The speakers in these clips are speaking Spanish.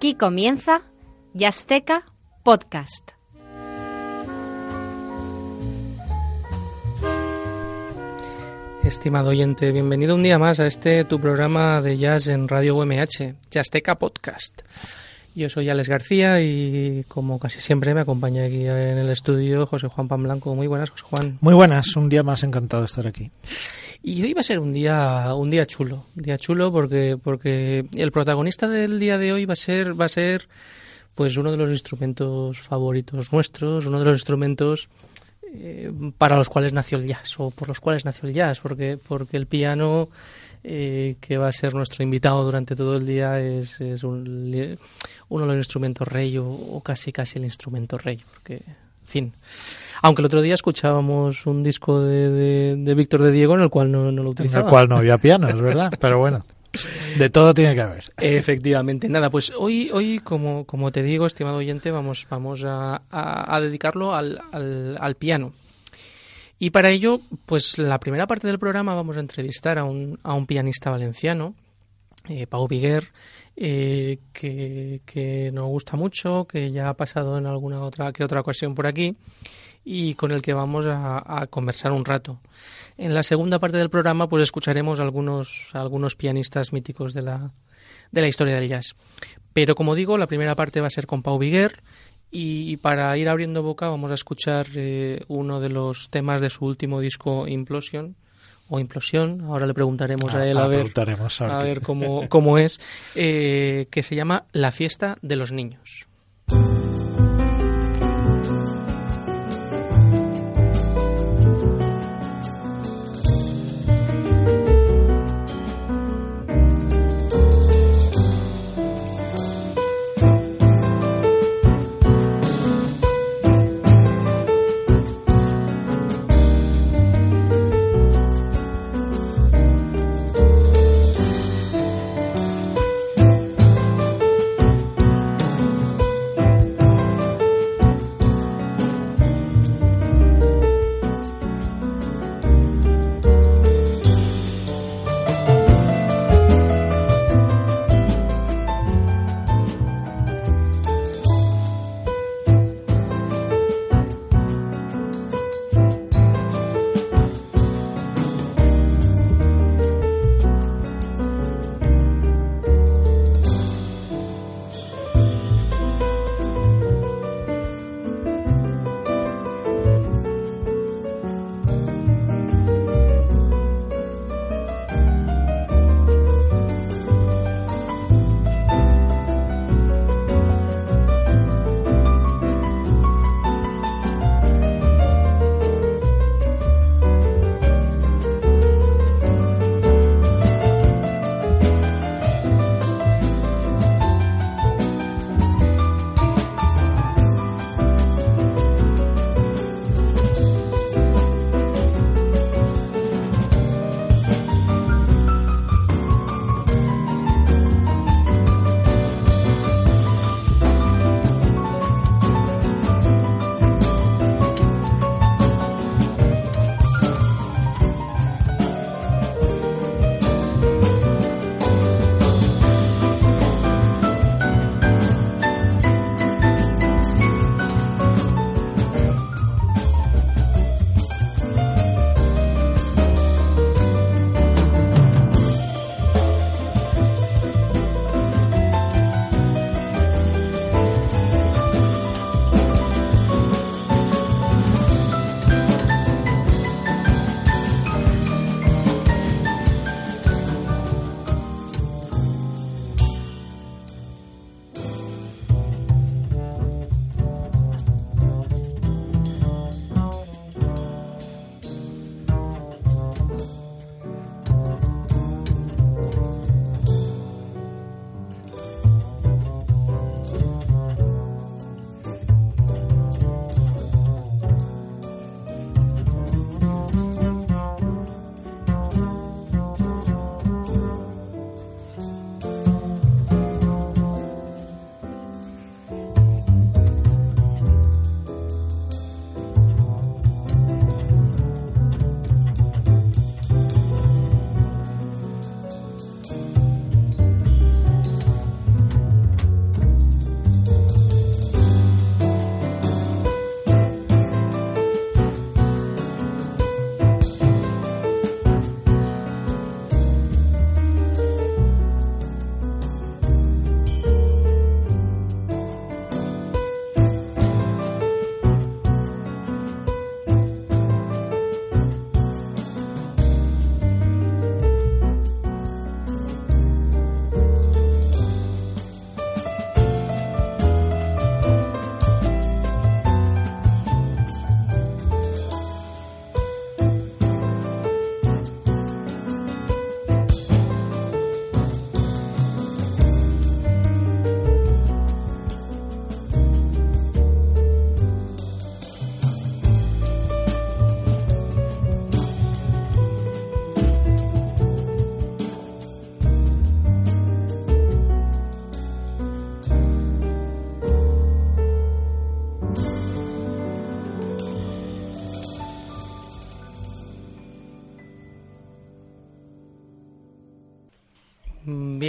Aquí comienza Yasteca Podcast. Estimado oyente, bienvenido un día más a este tu programa de jazz en Radio UMH, Yasteca Podcast. Yo soy Alex García y como casi siempre me acompaña aquí en el estudio José Juan Pan Blanco. Muy buenas, José Juan. Muy buenas, un día más encantado de estar aquí. Y hoy va a ser un día un día chulo, un día chulo porque porque el protagonista del día de hoy va a ser va a ser pues uno de los instrumentos favoritos nuestros, uno de los instrumentos eh, para los cuales nació el jazz o por los cuales nació el jazz, porque porque el piano eh, que va a ser nuestro invitado durante todo el día es, es un, uno de los instrumentos rey o, o casi casi el instrumento rey, porque fin. Aunque el otro día escuchábamos un disco de, de, de Víctor de Diego en el cual no, no lo En utilizaba. el cual no había piano, es verdad, pero bueno, de todo tiene que haber. Efectivamente, nada, pues hoy, hoy como, como te digo, estimado oyente, vamos, vamos a, a- a dedicarlo al, al- al piano. Y para ello, pues la primera parte del programa vamos a entrevistar a un, a un pianista valenciano, eh, Pau Viguer, eh, que, nos gusta mucho, que ya ha pasado en alguna otra que otra ocasión por aquí y con el que vamos a, a conversar un rato. En la segunda parte del programa, pues escucharemos algunos, algunos pianistas míticos de la, de la historia del jazz. Pero como digo, la primera parte va a ser con Pau Viguer y para ir abriendo boca vamos a escuchar eh, uno de los temas de su último disco Implosion o Implosión, ahora le preguntaremos a él a ver, a a ver cómo, cómo es, eh, que se llama La fiesta de los niños.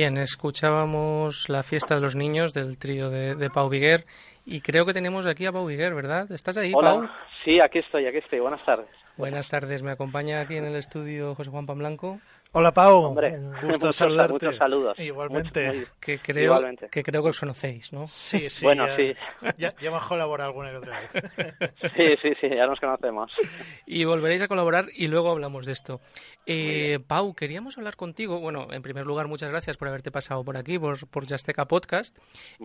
Bien, escuchábamos la fiesta de los niños del trío de, Pau Viguer y creo que tenemos aquí a Pau Viguer, ¿verdad? ¿Estás ahí, Hola. Pau? Sí, aquí estoy, aquí estoy. Buenas tardes. Buenas tardes, me acompaña aquí en el estudio José Juan Pamblanco. Hola Pau, Hombre, un gusto muchos, saludarte. muchos saludos. Igualmente. Mucho- muy- Que creo, Igualmente. que creo que os conocéis, ¿no? Sí, sí. Bueno, ya, sí. Ya, ya hemos colaborado alguna que otra vez. Sí, sí, sí, ya nos conocemos. Y volveréis a colaborar y luego hablamos de esto. Eh, Pau, queríamos hablar contigo. Bueno, en primer lugar, muchas gracias por haberte pasado por aquí, por, por Yasteca Podcast.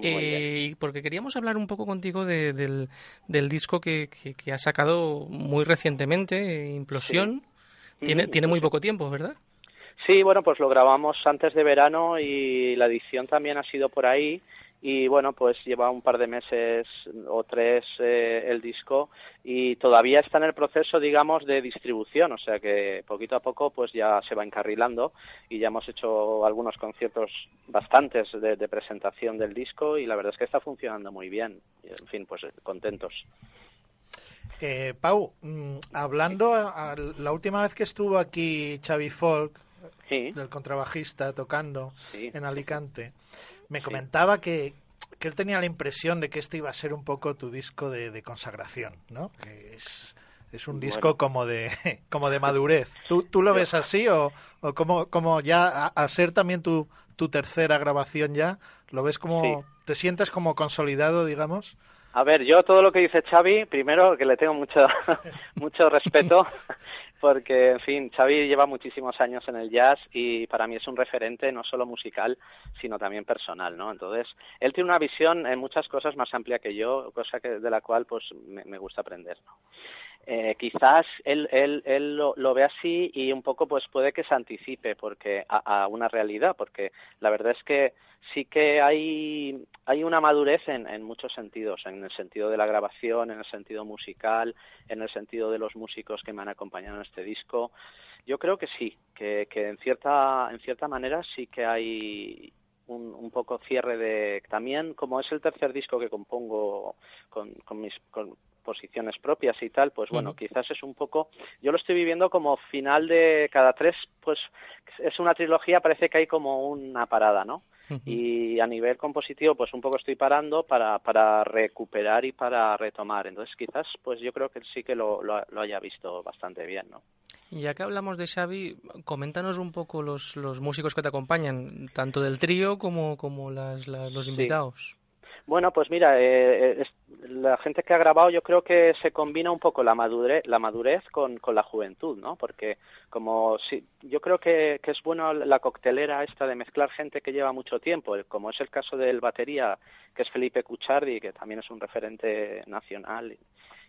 Eh, y porque queríamos hablar un poco contigo de- del, del disco que, que, que has sacado muy recientemente, eh, Implosión. Tiene, Ujú, tiene muy poco tiempo, ¿verdad? Sí, bueno, pues lo grabamos antes de verano y la edición también ha sido por ahí. Y bueno, pues lleva un par de meses o tres eh, el disco y todavía está en el proceso, digamos, de distribución. O sea que poquito a poco pues ya se va encarrilando y ya hemos hecho algunos conciertos bastantes de, de presentación del disco y la verdad es que está funcionando muy bien. En fin, pues contentos. Eh, Pau, mm, hablando, la última vez que estuvo aquí Xavi Folk, Sí, del contrabajista, tocando sí. en Alicante, me comentaba que, que él tenía la impresión de que este iba a ser un poco tu disco de, de consagración, ¿no? Que es, es un disco como de como de madurez. ¿Tú, tú lo ves así o, o como, como ya a, a ser también tu, tu tercera grabación ya, lo ves como, Sí. te sientes como consolidado, digamos? A ver, yo todo lo que dice Xavi, primero que le tengo mucho, mucho respeto, porque, en fin, Xavi lleva muchísimos años en el jazz y para mí es un referente no solo musical, sino también personal, ¿no? Entonces, él tiene una visión en muchas cosas más amplia que yo, cosa que, de la cual, pues, me, gusta aprender, ¿no? Eh, quizás él, él, él lo, ve así y un poco pues puede que se anticipe porque a, una realidad porque la verdad es que sí que hay, hay una madurez en, en muchos sentidos, en el sentido de la grabación, en el sentido musical, en el sentido de los músicos que me han acompañado en este disco. Yo creo que sí, que, que en cierta, en cierta manera sí que hay un, poco cierre de también como es el tercer disco que compongo con, mis posiciones propias y tal, pues bueno, quizás es un poco, yo lo estoy viviendo como final de cada tres, pues es una trilogía, parece que hay como una parada, ¿no? Y a nivel compositivo pues un poco estoy parando para, para recuperar y para retomar. Entonces quizás pues yo creo que sí que lo, lo, lo haya visto bastante bien no Y ya que hablamos de Xavi, coméntanos un poco los, los músicos que te acompañan, tanto del trío como, como las, la- los Sí. Bueno, pues mira, eh, es- la gente que ha grabado yo creo que se combina un poco la madurez, la madurez con, con la juventud, ¿no? Porque como si, yo creo que, es bueno la coctelera esta de mezclar gente que lleva mucho tiempo, como es el caso del batería, que es Felipe Cuchardi, que también es un referente nacional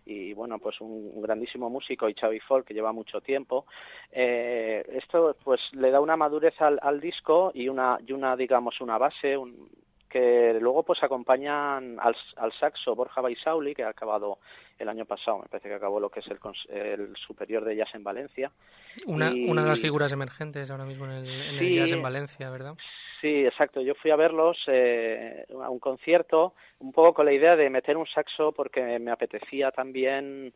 y, bueno, pues un, un grandísimo músico y Xavi Folk que lleva mucho tiempo. Eh, esto pues le da una madurez al, al disco y una, y una digamos una base, un, que luego pues acompañan al, al saxo Borja Baisauli, que ha acabado el año pasado, me parece que acabó lo que es el, el superior de jazz en Valencia. Una, Y- una de las figuras emergentes ahora mismo en el, en el Sí. jazz en Valencia, ¿verdad? Sí, exacto. Yo fui a verlos eh, a un concierto, un poco con la idea de meter un saxo porque me apetecía también.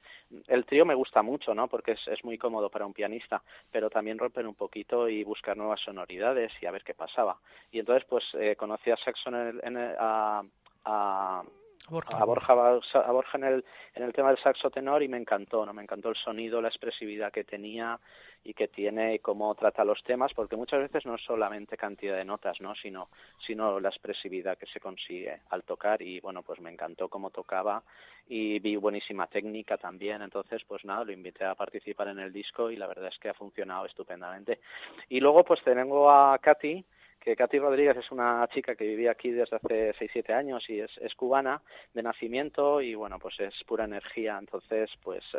El trío me gusta mucho, ¿no? Porque es, es muy cómodo para un pianista, pero también romper un poquito y buscar nuevas sonoridades y a ver qué pasaba. Y entonces, pues, eh, conocí a saxo en el- en el- a, a, Borja. a Borja, a Borja en el, en el tema del saxo tenor y me encantó, ¿no? Me encantó el sonido, la expresividad que tenía y que tiene y cómo trata los temas, porque muchas veces no es solamente cantidad de notas, ¿no? Sino, sino la expresividad que se consigue al tocar y bueno, pues me encantó cómo tocaba y vi buenísima técnica también, entonces pues nada, lo invité a participar en el disco y la verdad es que ha funcionado estupendamente. Y luego pues tengo a Katy, que Katy Rodríguez es una chica que vivía aquí desde hace 6-7 años y es, es cubana de nacimiento y bueno, pues es pura energía. Entonces, pues eh,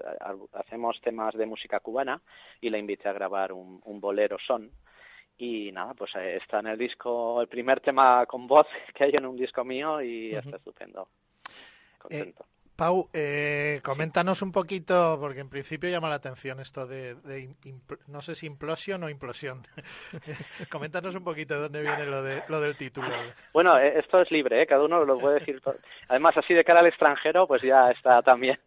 hacemos temas de música cubana y la invité a grabar un, un bolero son. Y nada, pues eh, está en el disco, el primer tema con voz que hay en un disco mío y está estupendo. Contento. Eh, Eh, coméntanos un poquito, porque en principio llama la atención esto de, no sé si implosión o implosión. coméntanos un poquito de dónde viene lo, de, lo del título. Bueno, eh, esto es libre, ¿eh? cada uno lo puede decir. Además, así de cara al extranjero, pues ya está también,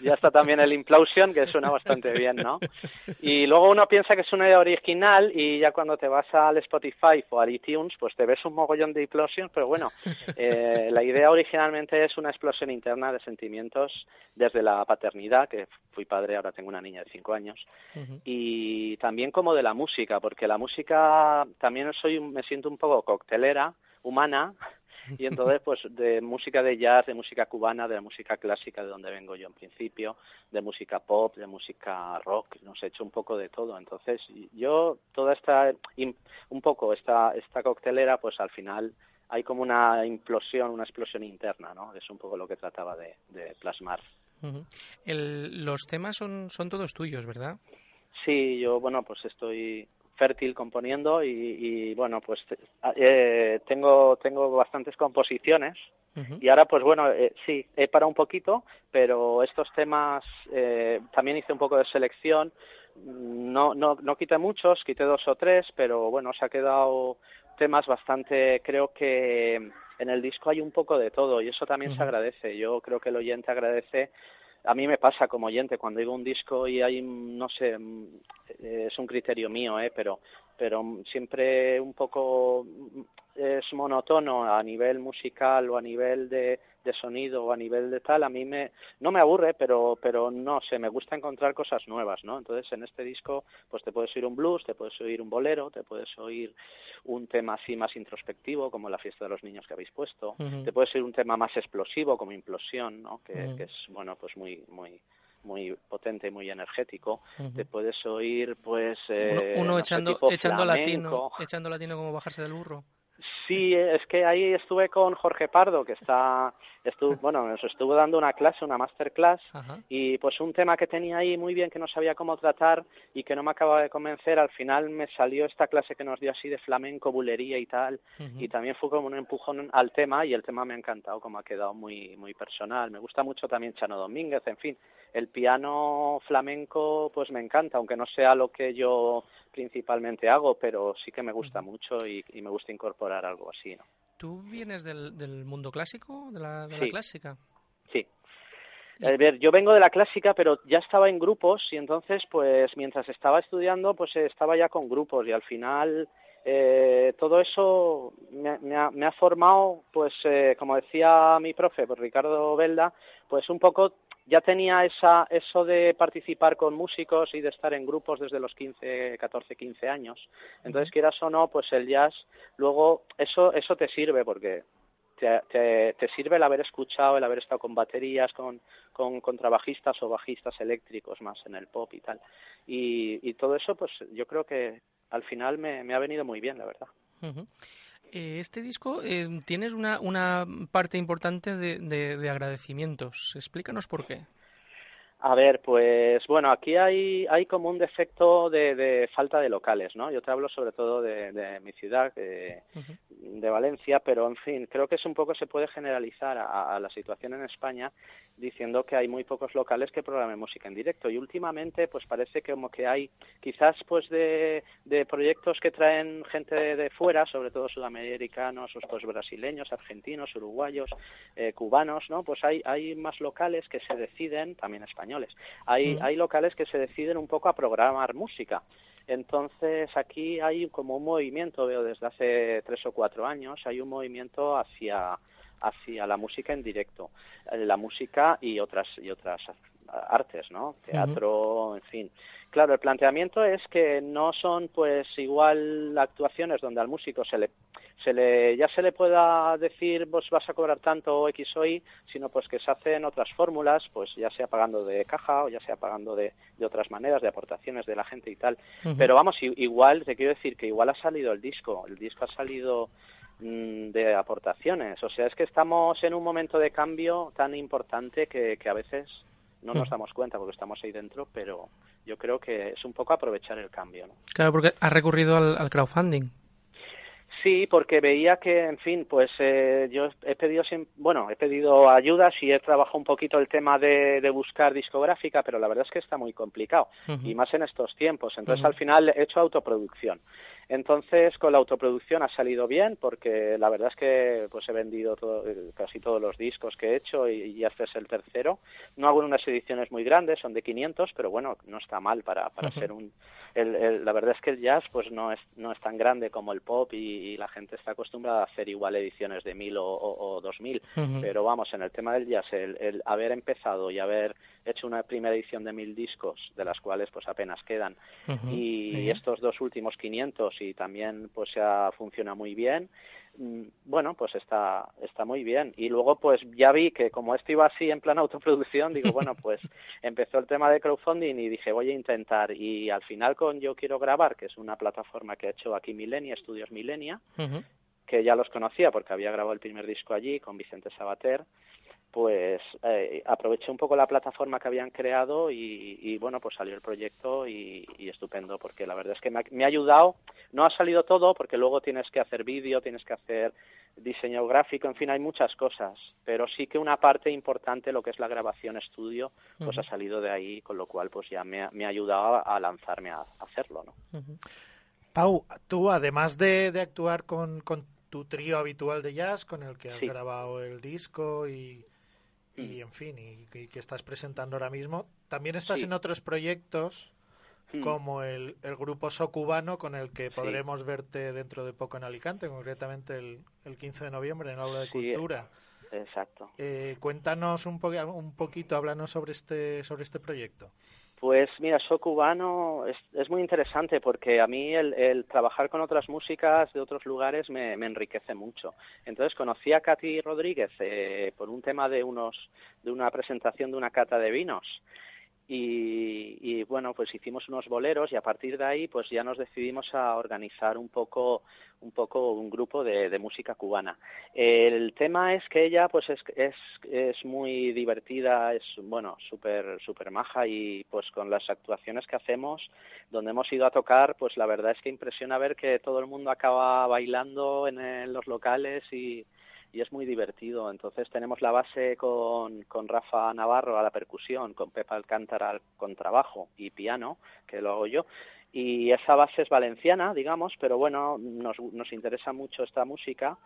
ya está también el implosion, que suena bastante bien, ¿no? Y luego uno piensa que es una idea original y ya cuando te vas al Spotify o al iTunes, pues te ves un mogollón de implosion, pero bueno, eh, la idea originalmente es una explosión interna de desde la paternidad, que fui padre, ahora tengo una niña de cinco años, y también como de la música, porque la música también soy, me siento un poco coctelera, humana, y entonces pues de música de jazz, de música cubana, de la música clásica de donde vengo yo en principio, de música pop, de música rock, nos he hecho un poco de todo. Entonces yo toda esta un poco esta esta coctelera pues al final hay como una implosión, una explosión interna, ¿no? Es un poco lo que trataba de, plasmar. los temas son, son todos tuyos, ¿verdad? Sí, yo, bueno, pues estoy fértil componiendo y, bueno, pues eh, tengo, tengo bastantes composiciones y ahora pues bueno, eh, sí, he parado un poquito, pero estos temas eh, también hice un poco de selección, no, no, no quité muchos, quité dos o tres, pero bueno, se ha quedado temas bastante, creo que en el disco hay un poco de todo y eso también se agradece. Yo creo que el oyente agradece. A mí me pasa como oyente cuando digo un disco y hay, no sé, es un criterio mío, ¿eh? pero, pero siempre un poco es monótono a nivel musical o a nivel de, de sonido o a nivel de tal, a mí me, no me aburre, pero, pero no sé, me gusta encontrar cosas nuevas, ¿no? Entonces en este disco, pues te puedes oír un blues, te puedes oír un bolero, te puedes oír un tema así más introspectivo, como la fiesta de los niños que habéis puesto, te puedes oír un tema más explosivo, como implosión, ¿no? Que, que es, bueno, pues muy, muy, muy potente, muy energético. Te puedes oír, pues... Eh, uno, echando, echando latino, echando latino como bajarse del burro. Sí, es que ahí estuve con Jorge Pardo, que está, estuvo, bueno, nos estuvo dando una clase, una masterclass, y pues un tema que tenía ahí muy bien que no sabía cómo tratar y que no me acababa de convencer, al final me salió esta clase que nos dio así de flamenco, bulería y tal, y también fue como un empujón al tema y el tema me ha encantado, como ha quedado muy, muy personal. Me gusta mucho también Chano Domínguez, en fin, el piano flamenco pues me encanta, aunque no sea lo que yo principalmente hago, pero sí que me gusta mucho y, me gusta incorporar algo así, ¿no? ¿Tú vienes del, del mundo clásico, de la, de la clásica? Sí. A ver, yo vengo de la clásica, pero ya estaba en grupos y entonces, pues, mientras estaba estudiando, pues estaba ya con grupos y al final eh, todo eso me, ha, me, ha, formado, pues, eh, como decía mi profe, pues, Ricardo Belda, pues un poco ya tenía esa, eso de participar con músicos y de estar en grupos desde los 15, 14, 15 años. Entonces, quieras o no, pues el jazz, luego eso, eso te sirve porque te, te, sirve el haber escuchado, el haber estado con baterías, con, con contrabajistas o bajistas eléctricos más en el pop y tal. Y, y todo eso, pues yo creo que al final me, me ha venido muy bien, la verdad. Este disco eh, tienes una, una parte importante de, de, agradecimientos. Explícanos por qué. A ver, pues bueno, aquí hay, hay como un defecto de, de falta de locales, ¿no? Yo te hablo sobre todo de, de mi ciudad, de, de, Valencia, pero en fin, creo que es un poco se puede generalizar a, a, la situación en España diciendo que hay muy pocos locales que programen música en directo y últimamente pues parece como que hay quizás pues de, de proyectos que traen gente de, fuera, sobre todo sudamericanos, pues brasileños, argentinos, uruguayos, eh, cubanos, ¿no? Pues hay, hay más locales que se deciden, también españoles, hay, hay locales que se deciden un poco a programar música. Entonces aquí hay como un movimiento, veo desde hace tres o cuatro años, hay un movimiento hacia hacia la música en directo, eh, la música y otras y otras artes, ¿no? Teatro, en fin. Claro, el planteamiento es que no son pues igual actuaciones donde al músico se le se le ya se le pueda decir vos vas a cobrar tanto X o Y, sino pues que se hacen otras fórmulas, pues ya sea pagando de caja o ya sea pagando de, de otras maneras, de aportaciones de la gente y tal. Pero vamos, igual te quiero decir que igual ha salido el disco, el disco ha salido Mm, de aportaciones. O sea, es que estamos en un momento de cambio tan importante que, que a veces no nos mm. damos cuenta porque estamos ahí dentro, pero yo creo que es un poco aprovechar el cambio. ¿no? Claro, porque ha recurrido al, crowdfunding. Sí, porque veía que, en fin, pues eh, yo he pedido, bueno, he pedido ayudas y he trabajado un poquito el tema de, buscar discográfica, pero la verdad es que está muy complicado y más en estos tiempos. Entonces, al final he hecho autoproducción. Entonces, con la autoproducción ha salido bien porque la verdad es que pues he vendido casi todos los discos que he hecho y, ya este es el tercero. No hago unas ediciones muy grandes, son de 500, pero bueno, no está mal para, para ser un... la verdad es que el jazz pues no es, no es tan grande como el pop y, la gente está acostumbrada a hacer igual ediciones de 1000 o, o, 2000, pero vamos, en el tema del jazz, el, haber empezado y haber hecho una primera edición de 1000 discos, de las cuales pues apenas quedan, y estos dos últimos 500 y también pues ya funciona muy bien mm, bueno, pues está, está muy bien. Y luego, pues ya vi que como esto iba así en plan autoproducción, digo, bueno, pues empezó el tema de crowdfunding y dije, voy a intentar. Y al final con Yo Quiero Grabar, que es una plataforma que ha hecho aquí Milenia, Estudios Milenia, que ya los conocía porque había grabado el primer disco allí con Vicente Sabater, pues eh, aproveché un poco la plataforma que habían creado y, bueno, pues salió el proyecto y, estupendo, porque la verdad es que me ha, ayudado, no ha salido todo, porque luego tienes que hacer vídeo, tienes que hacer diseño gráfico, en fin, hay muchas cosas, pero sí que una parte importante, lo que es la grabación estudio, pues ha salido de ahí, con lo cual pues ya me, ha ayudado a lanzarme a, hacerlo, ¿no? Pau, tú además de, actuar con, tu trío habitual de jazz, con el que has grabado el disco y y en fin, y, que estás presentando ahora mismo. También estás en otros proyectos hmm. como el, el grupo Socubano con el que podremos verte dentro de poco en Alicante, concretamente el, el 15 de noviembre en la Aula de Cultura. Exacto. Eh, cuéntanos un, un poquito, háblanos sobre este, sobre este proyecto. Pues mira, So Cubano es, es muy interesante porque a mí el, trabajar con otras músicas de otros lugares me, enriquece mucho. Entonces conocí a Katy Rodríguez eh, por un tema de unos de una presentación de una cata de vinos y, bueno pues hicimos unos boleros y a partir de ahí pues ya nos decidimos a organizar un poco un poco un grupo de, música cubana. El tema es que ella pues es, es, es muy divertida es bueno súper súper maja y pues con las actuaciones que hacemos donde hemos ido a tocar pues la verdad es que impresiona ver que todo el mundo acaba bailando en los locales y y es muy divertido. Entonces tenemos la base con, con Rafa Navarro a la percusión, con Pepa Alcántara al contrabajo y piano, que lo hago yo. Y esa base es valenciana, digamos, pero bueno, nos, nos interesa mucho esta música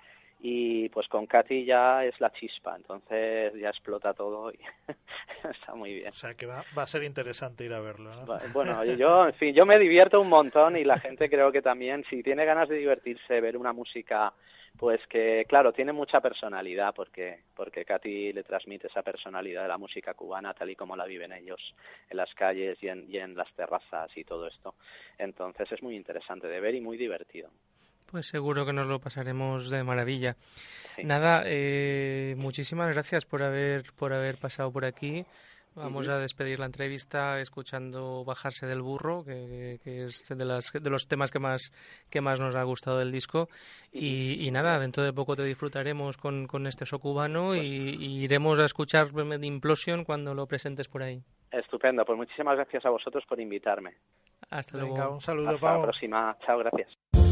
y pues con Katy ya es la chispa, entonces ya explota todo y está muy bien. O sea que va, va a ser interesante ir a verlo, ¿no? Bueno, yo, en fin, yo me divierto un montón y la gente creo que también, si tiene ganas de divertirse, ver una música pues que, claro, tiene mucha personalidad porque, porque Katy le transmite esa personalidad de la música cubana tal y como la viven ellos en las calles y en, y en las terrazas y todo esto. Entonces es muy interesante de ver y muy divertido. Pues seguro que nos lo pasaremos de maravilla. Nada, eh, muchísimas gracias por haber, por haber pasado por aquí. Vamos a despedir la entrevista escuchando Bajarse del burro, que, es de, las, de los temas que más, que más nos ha gustado del disco. Y, nada, dentro de poco te disfrutaremos con, con este so cubano y, iremos a escuchar Implosion cuando lo presentes por ahí. Estupendo, pues muchísimas gracias a vosotros por invitarme. Hasta luego. un saludo, Hasta la próxima. Chao, gracias.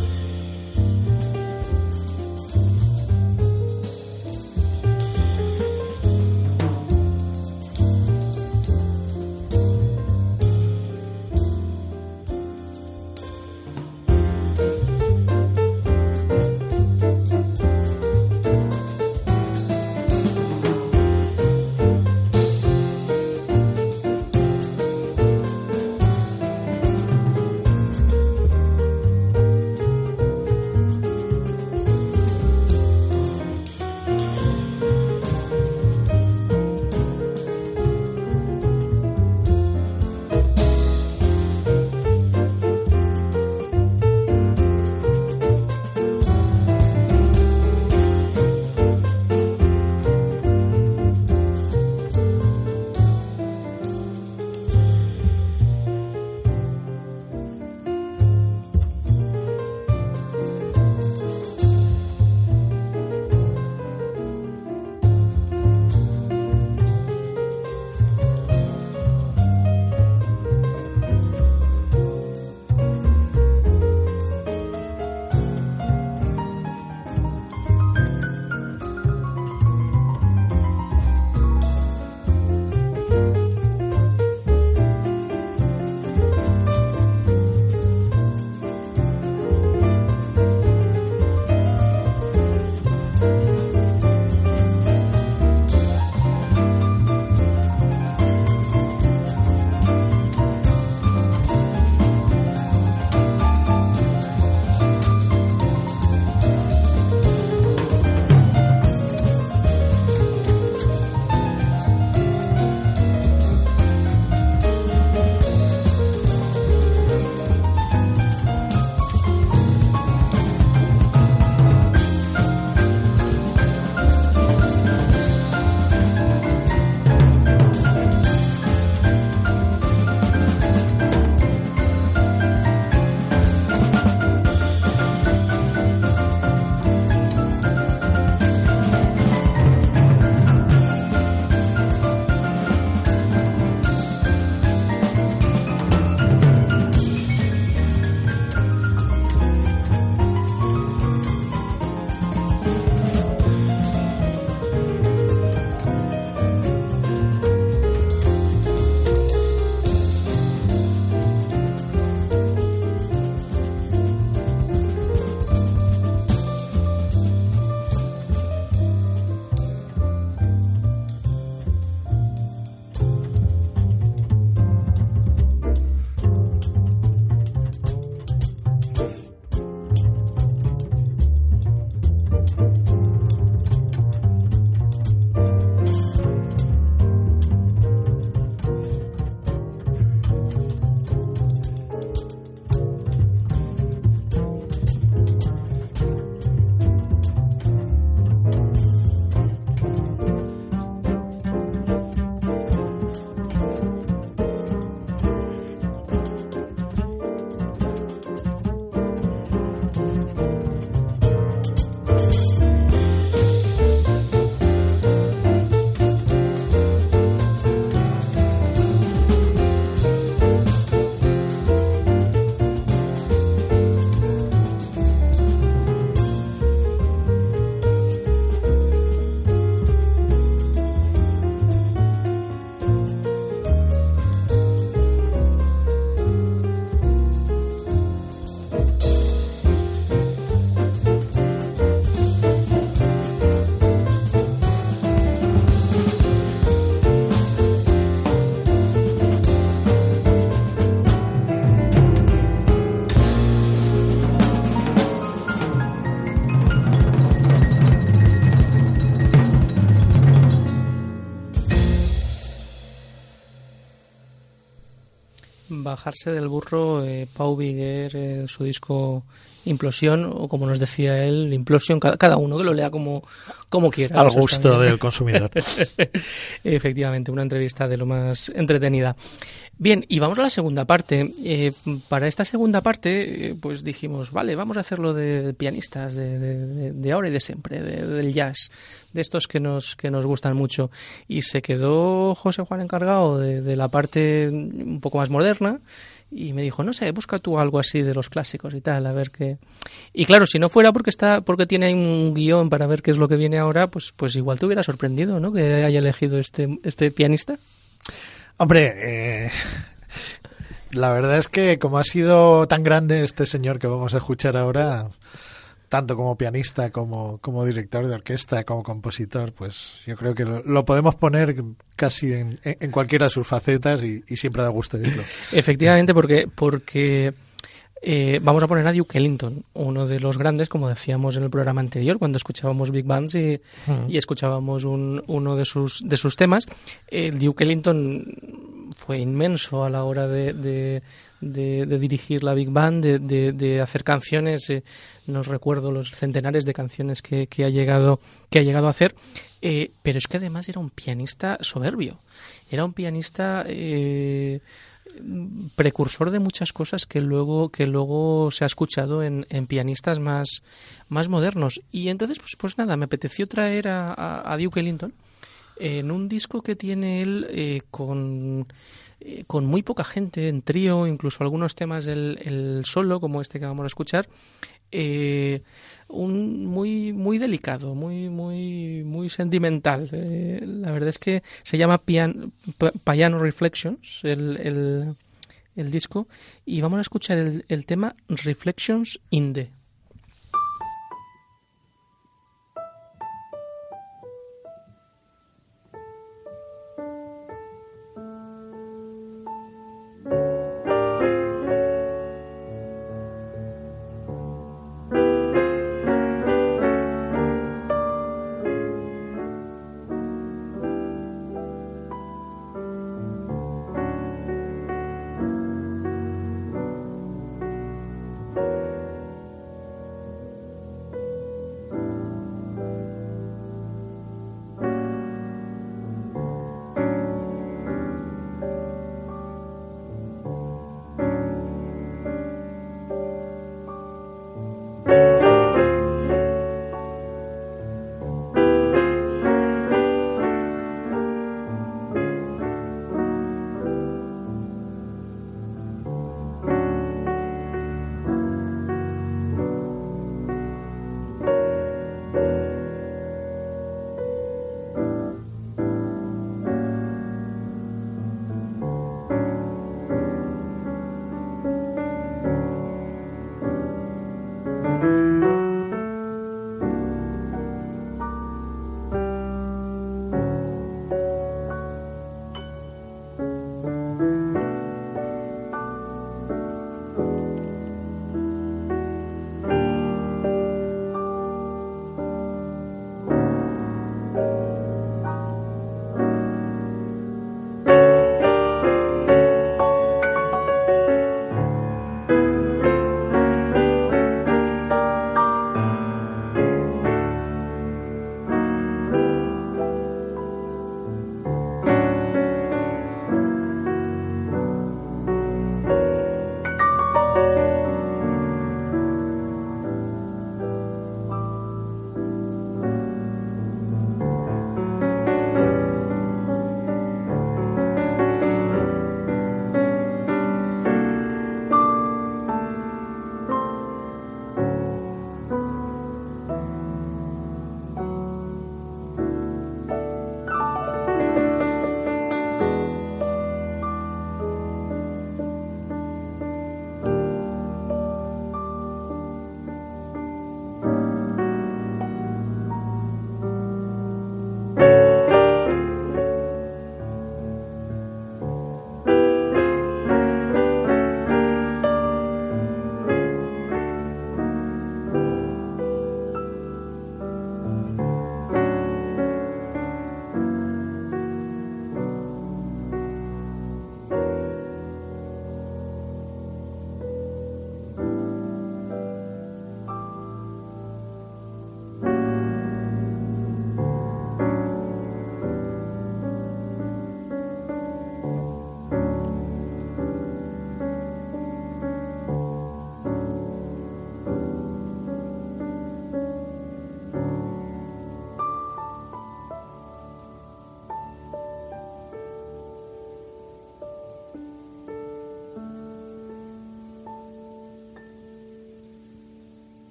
Bajarse del burro eh, Pau Viguer, eh, su disco Implosión, o como nos decía él, Implosión, cada, uno que lo lea como, como quiera. Al gusto del consumidor. Efectivamente, una entrevista de lo más entretenida. Bien, y vamos a la segunda parte. Eh, para esta segunda parte, eh, pues dijimos, vale, vamos a hacerlo de pianistas de, de, ahora y de siempre, del jazz, de estos que nos, que nos gustan mucho. Y se quedó José Juan encargado de, la parte un poco más moderna y me dijo, no sé, busca tú algo así de los clásicos y tal, a ver qué. Y claro, si no fuera porque está, porque tiene un guion para ver qué es lo que viene ahora, pues, pues igual te hubiera sorprendido, ¿no? Que haya elegido este, este pianista. Hombre, eh, la verdad es que como ha sido tan grande este señor que vamos a escuchar ahora, tanto como pianista, como, como director de orquesta, como compositor, pues yo creo que lo, podemos poner casi en, en, cualquiera de sus facetas y, siempre da gusto oírlo. Efectivamente, porque, porque eh, vamos a poner a Duke Ellington, uno de los grandes, como decíamos en el programa anterior, cuando escuchábamos Big Bands y, y escuchábamos un, uno de sus, de sus temas. Duke Ellington fue inmenso a la hora de, de, dirigir la Big Band, de, hacer canciones. Eh, no recuerdo los centenares de canciones que, que, ha, llegado, que ha llegado a hacer. Eh, pero es que además era un pianista soberbio. Era un pianista eh, precursor de muchas cosas que luego que luego se ha escuchado en, pianistas más, más modernos y entonces pues pues nada me apeteció traer a, Duke Ellington en un disco que tiene él eh, con eh, con muy poca gente en trío incluso algunos temas el, solo como este que vamos a escuchar eh, un muy muy delicado muy muy muy sentimental. La verdad es que se llama Piano Reflections el, el, disco y vamos a escuchar el, el tema Reflections in the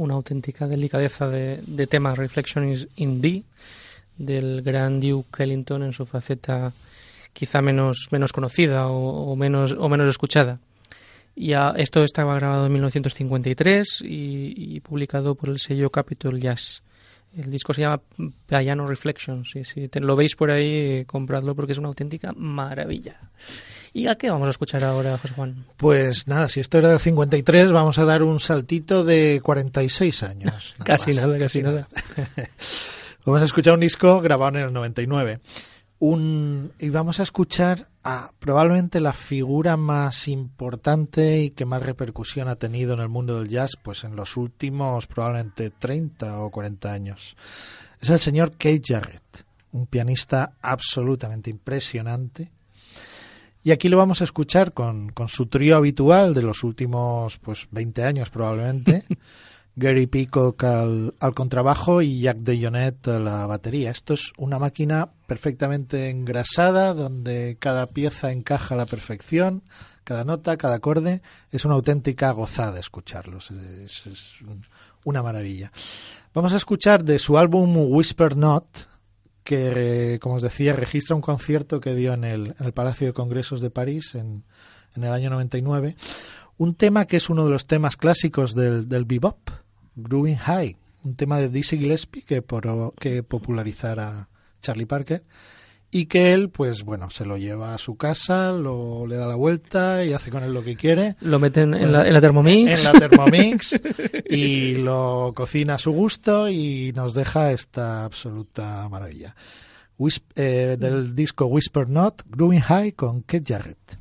una auténtica delicadeza de, de tema Reflections in D del gran Duke Ellington en su faceta quizá menos, menos conocida o, menos, o menos escuchada. Y esto estaba grabado en 1953 y, y, publicado por el sello Capitol Jazz. El disco se llama Piano Reflections. Y si te lo veis por ahí, compradlo porque es una auténtica maravilla. ¿Y a qué vamos a escuchar ahora, José Juan? Pues nada, si esto era de 53, vamos a dar un saltito de 46 años. casi nada, casi, nada. vamos a escuchar un disco grabado en el 99. Un, y vamos a escuchar a probablemente la figura más importante y que más repercusión ha tenido en el mundo del jazz, pues en los últimos probablemente 30 o 40 años. Es el señor Keith Jarrett, un pianista absolutamente impresionante y aquí lo vamos a escuchar con, con su trío habitual de los últimos pues 20 años probablemente. Gary Peacock al, al, contrabajo y Jack DeJohnette a la batería. Esto es una máquina perfectamente engrasada donde cada pieza encaja a la perfección, cada nota, cada acorde. Es una auténtica gozada escucharlos. Es, es una maravilla. Vamos a escuchar de su álbum Whisper Not, que, como os decía, registra un concierto que dio en el, en el Palacio de Congresos de París en, en, el año 99. Un tema que es uno de los temas clásicos del, del bebop, Grooving High, un tema de Dizzy Gillespie que, por, que popularizara Charlie Parker y que él, pues bueno, se lo lleva a su casa, lo, le da la vuelta y hace con él lo que quiere. Lo meten en, la, en la Thermomix. En la Thermomix y lo cocina a su gusto y nos deja esta absoluta maravilla. eh, del disco Whisper Not, Grooving High con Kate Jarrett.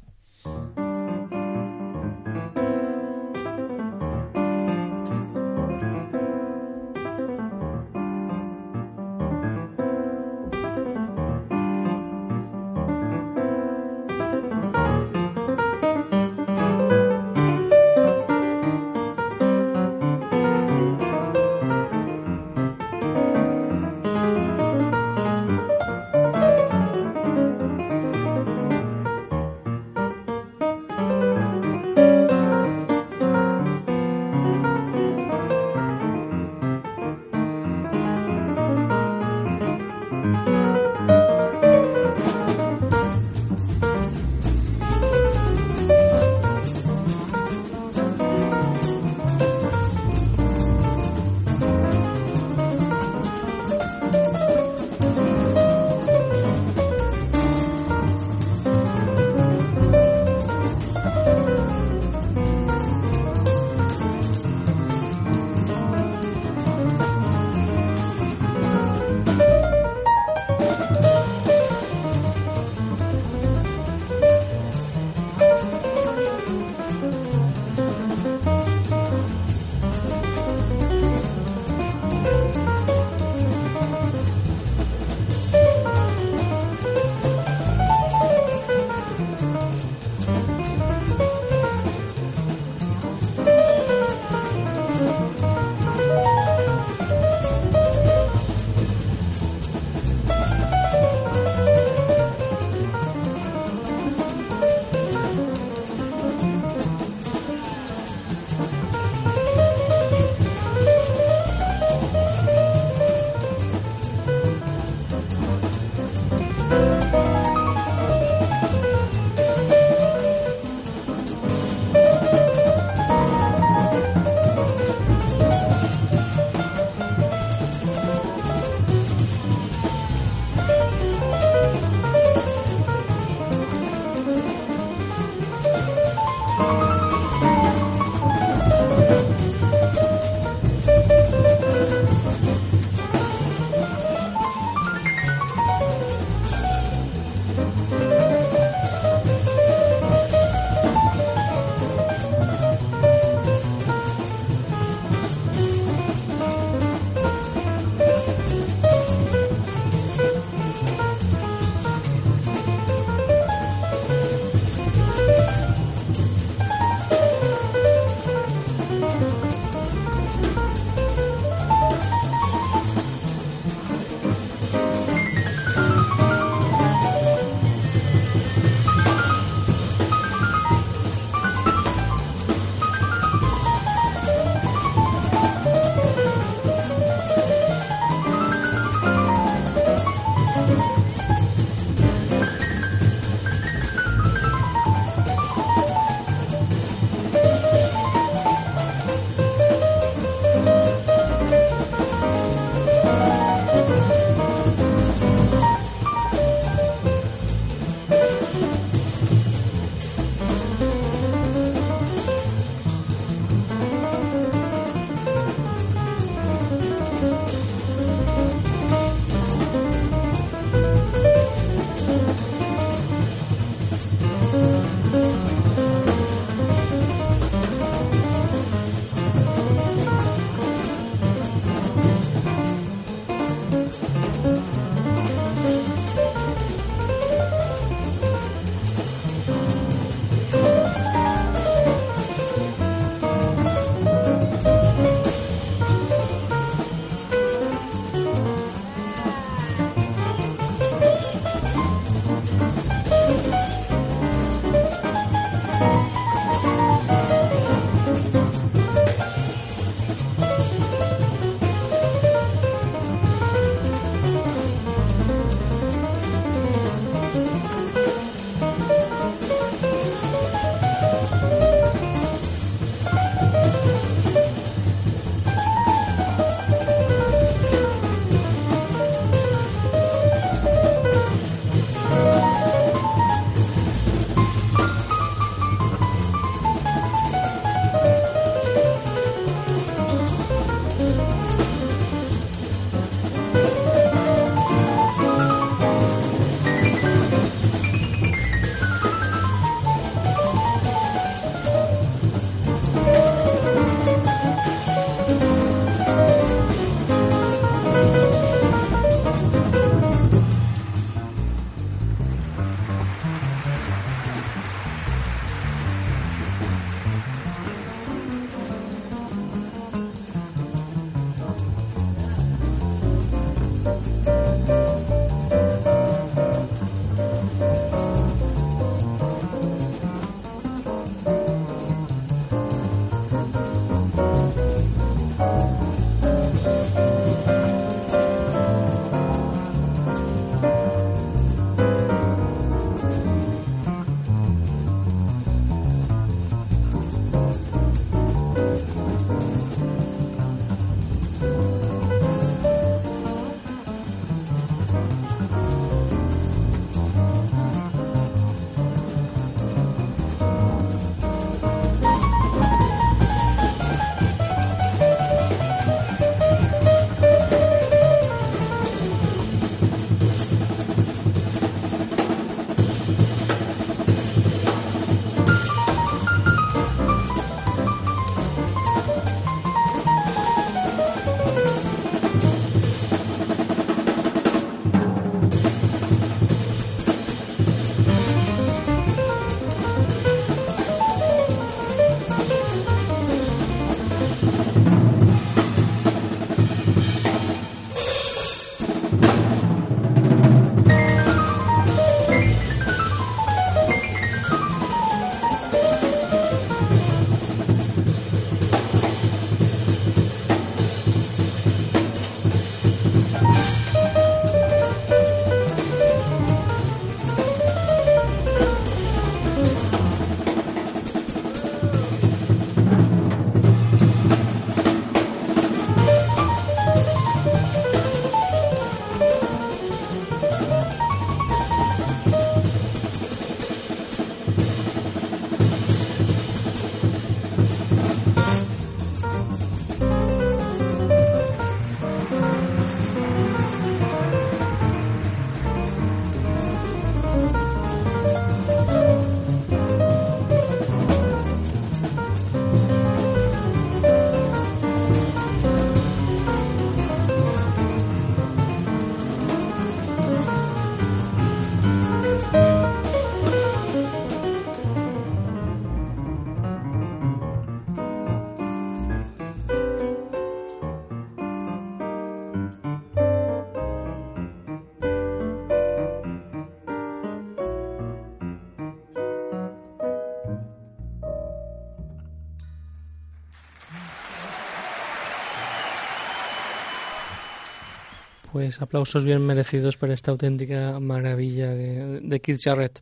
Pues aplausos bien merecidos por esta auténtica maravilla de Keith Jarrett.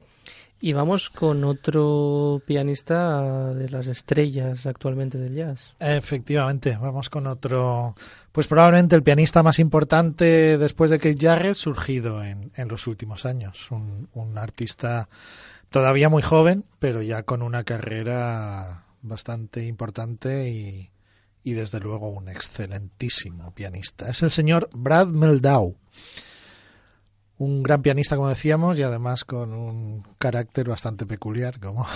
Y vamos con otro pianista de las estrellas actualmente del jazz. Efectivamente, vamos con otro, pues probablemente el pianista más importante después de Keith Jarrett surgido en, los últimos años. Un artista todavía muy joven, pero ya con una carrera bastante importante y, y desde luego un excelentísimo pianista. Es el señor Brad Meldau. Un gran pianista, como decíamos, y además con un carácter bastante peculiar, como,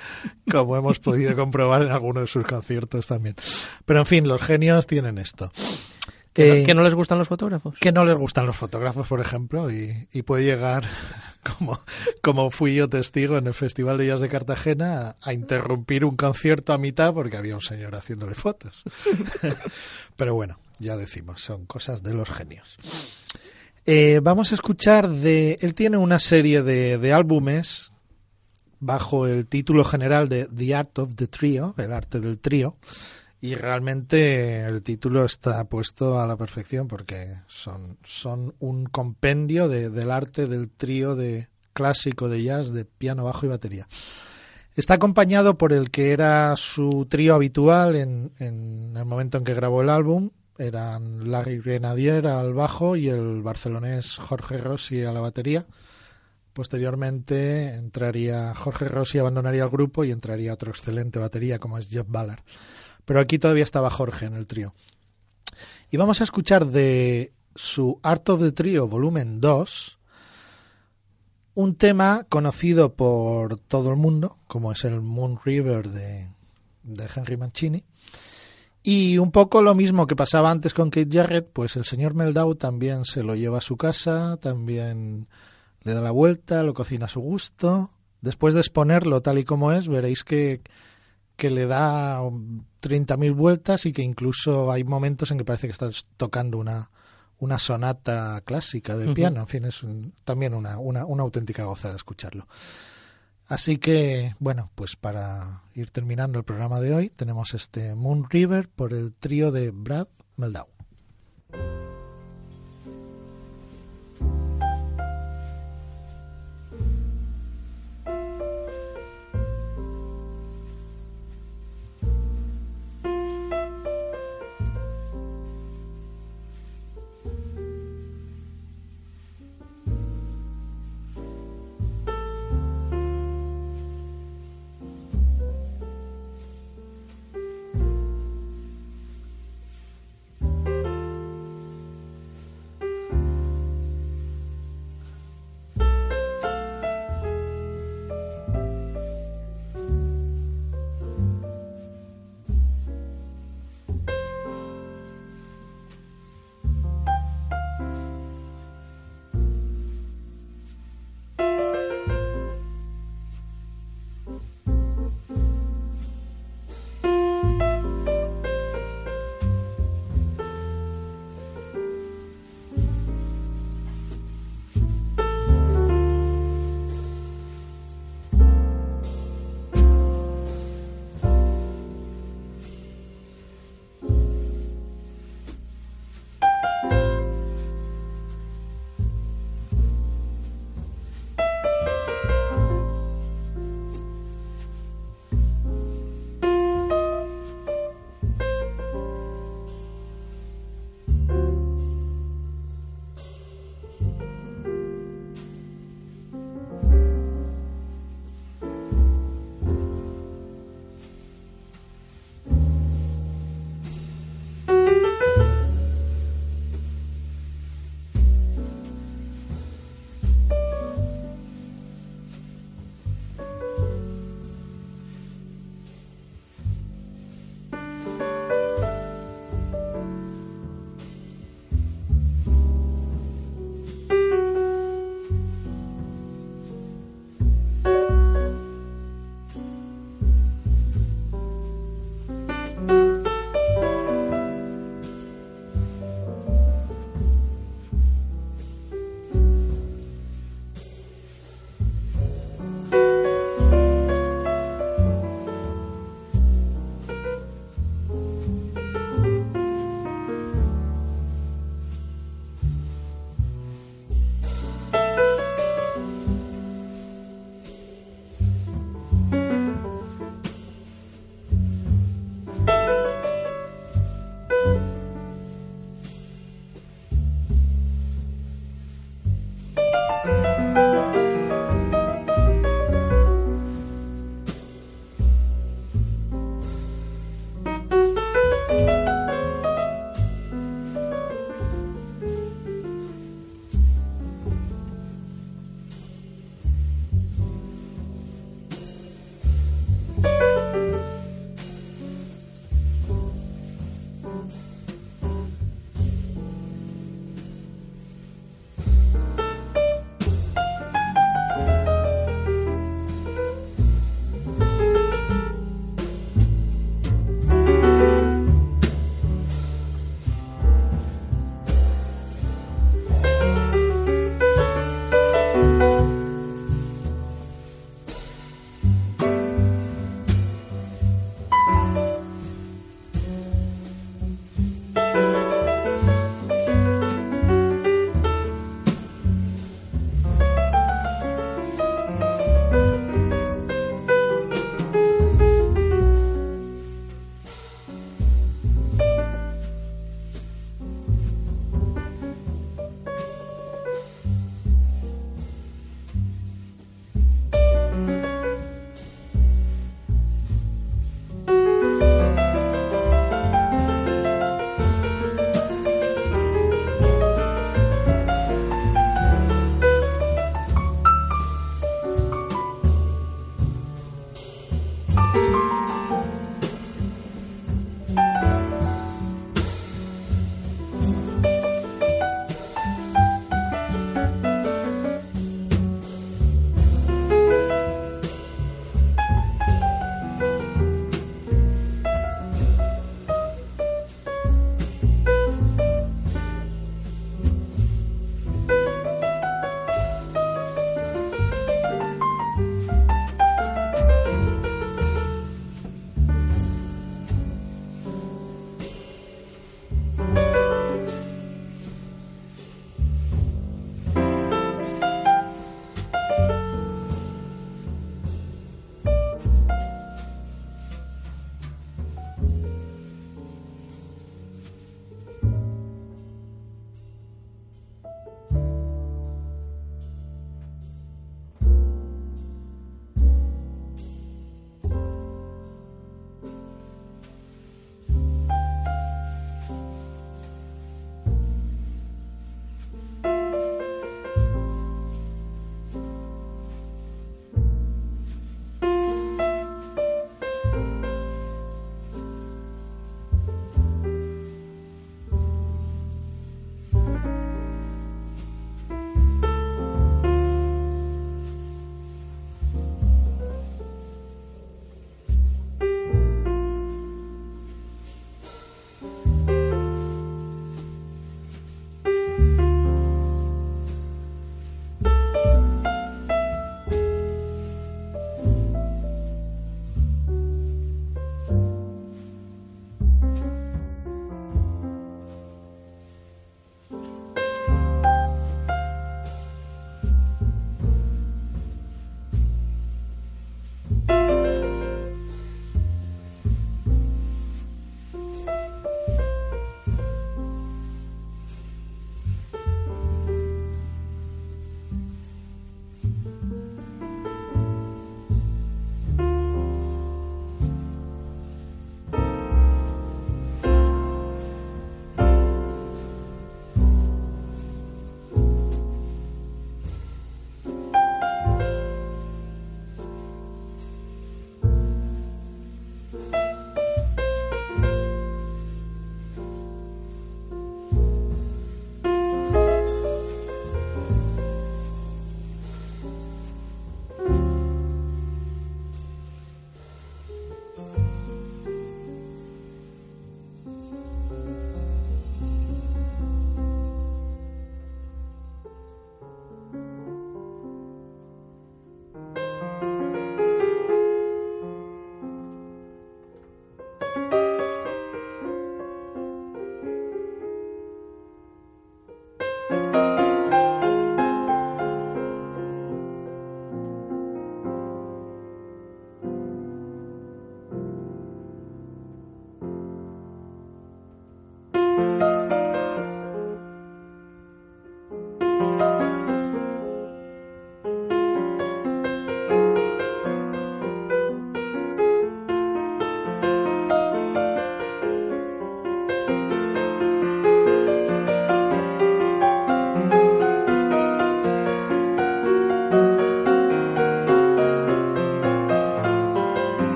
como hemos podido comprobar en algunos de sus conciertos también. Pero en fin, los genios tienen esto. ¿Que, no, les gustan los fotógrafos? Que no les gustan los fotógrafos, por ejemplo, y, y puede llegar, como, como fui yo testigo en el Festival de Jazz de Cartagena, a, a, interrumpir un concierto a mitad porque había un señor haciéndole fotos. Pero bueno, ya decimos, son cosas de los genios. Eh, vamos a escuchar de... Él tiene una serie de, de álbumes bajo el título general de The Art of the Trio, el arte del trío, y realmente el título está puesto a la perfección porque son, son un compendio de, del arte del trío de clásico de jazz de piano, bajo y batería. Está acompañado por el que era su trío habitual en, en el momento en que grabó el álbum. Eran Larry Grenadier al bajo y el barcelonés Jorge Rossi a la batería. Posteriormente entraría Jorge Rossi, abandonaría el grupo y entraría otro excelente batería como es Jeff Ballard pero aquí todavía estaba Jorge en el trío. Y vamos a escuchar de su Art of the Trio volumen 2 un tema conocido por todo el mundo, como es el Moon River de, de Henry Mancini. Y un poco lo mismo que pasaba antes con Kate Jarrett, pues el señor Meldau también se lo lleva a su casa, también le da la vuelta, lo cocina a su gusto. Después de exponerlo tal y como es, veréis que que le da 30.000 vueltas y que incluso hay momentos en que parece que estás tocando una, una sonata clásica de piano. En fin, es también una, una, una auténtica gozada escucharlo. Así que, bueno, pues para ir terminando el programa de hoy, tenemos este Moon River por el trío de Brad Meldau.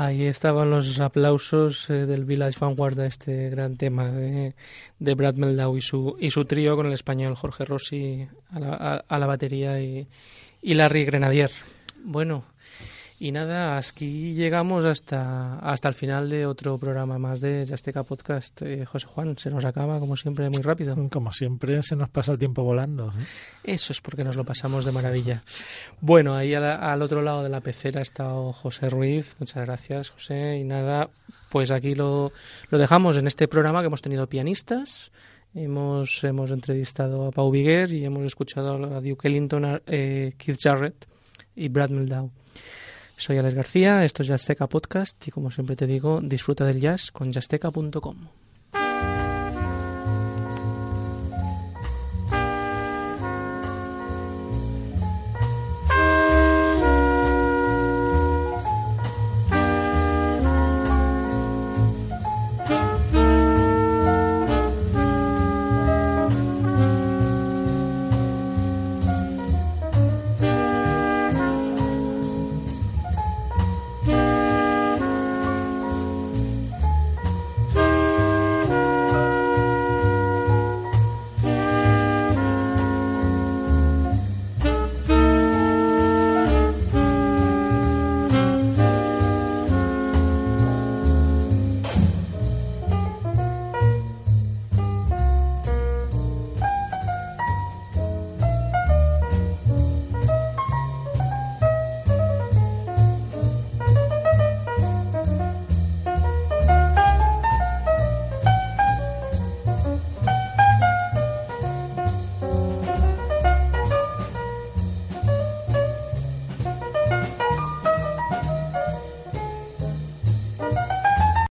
Ahí estaban los aplausos eh, del Village Vanguard a este gran tema de, Brad Meldau y su, y su trío con el español Jorge Rossi a la, batería y Larry Grenadier. Bueno, y nada, aquí llegamos hasta, hasta el final de otro programa más de Yasteca Podcast. Eh, José Juan, se nos acaba, como siempre, muy rápido. Como siempre, se nos pasa el tiempo volando. ¿eh? Eso es porque nos lo pasamos de maravilla. Bueno, ahí al, otro lado de la pecera ha estado José Ruiz. Muchas gracias, José. Y nada, pues aquí lo, lo dejamos en este programa que hemos tenido pianistas. Hemos, hemos entrevistado a Pau Viguer y hemos escuchado a Duke Ellington, eh, Keith Jarrett y Brad Meldau. Soy Alex García, esto es Jazzteca Podcast y como siempre te digo, disfruta del jazz con jazzteca.com.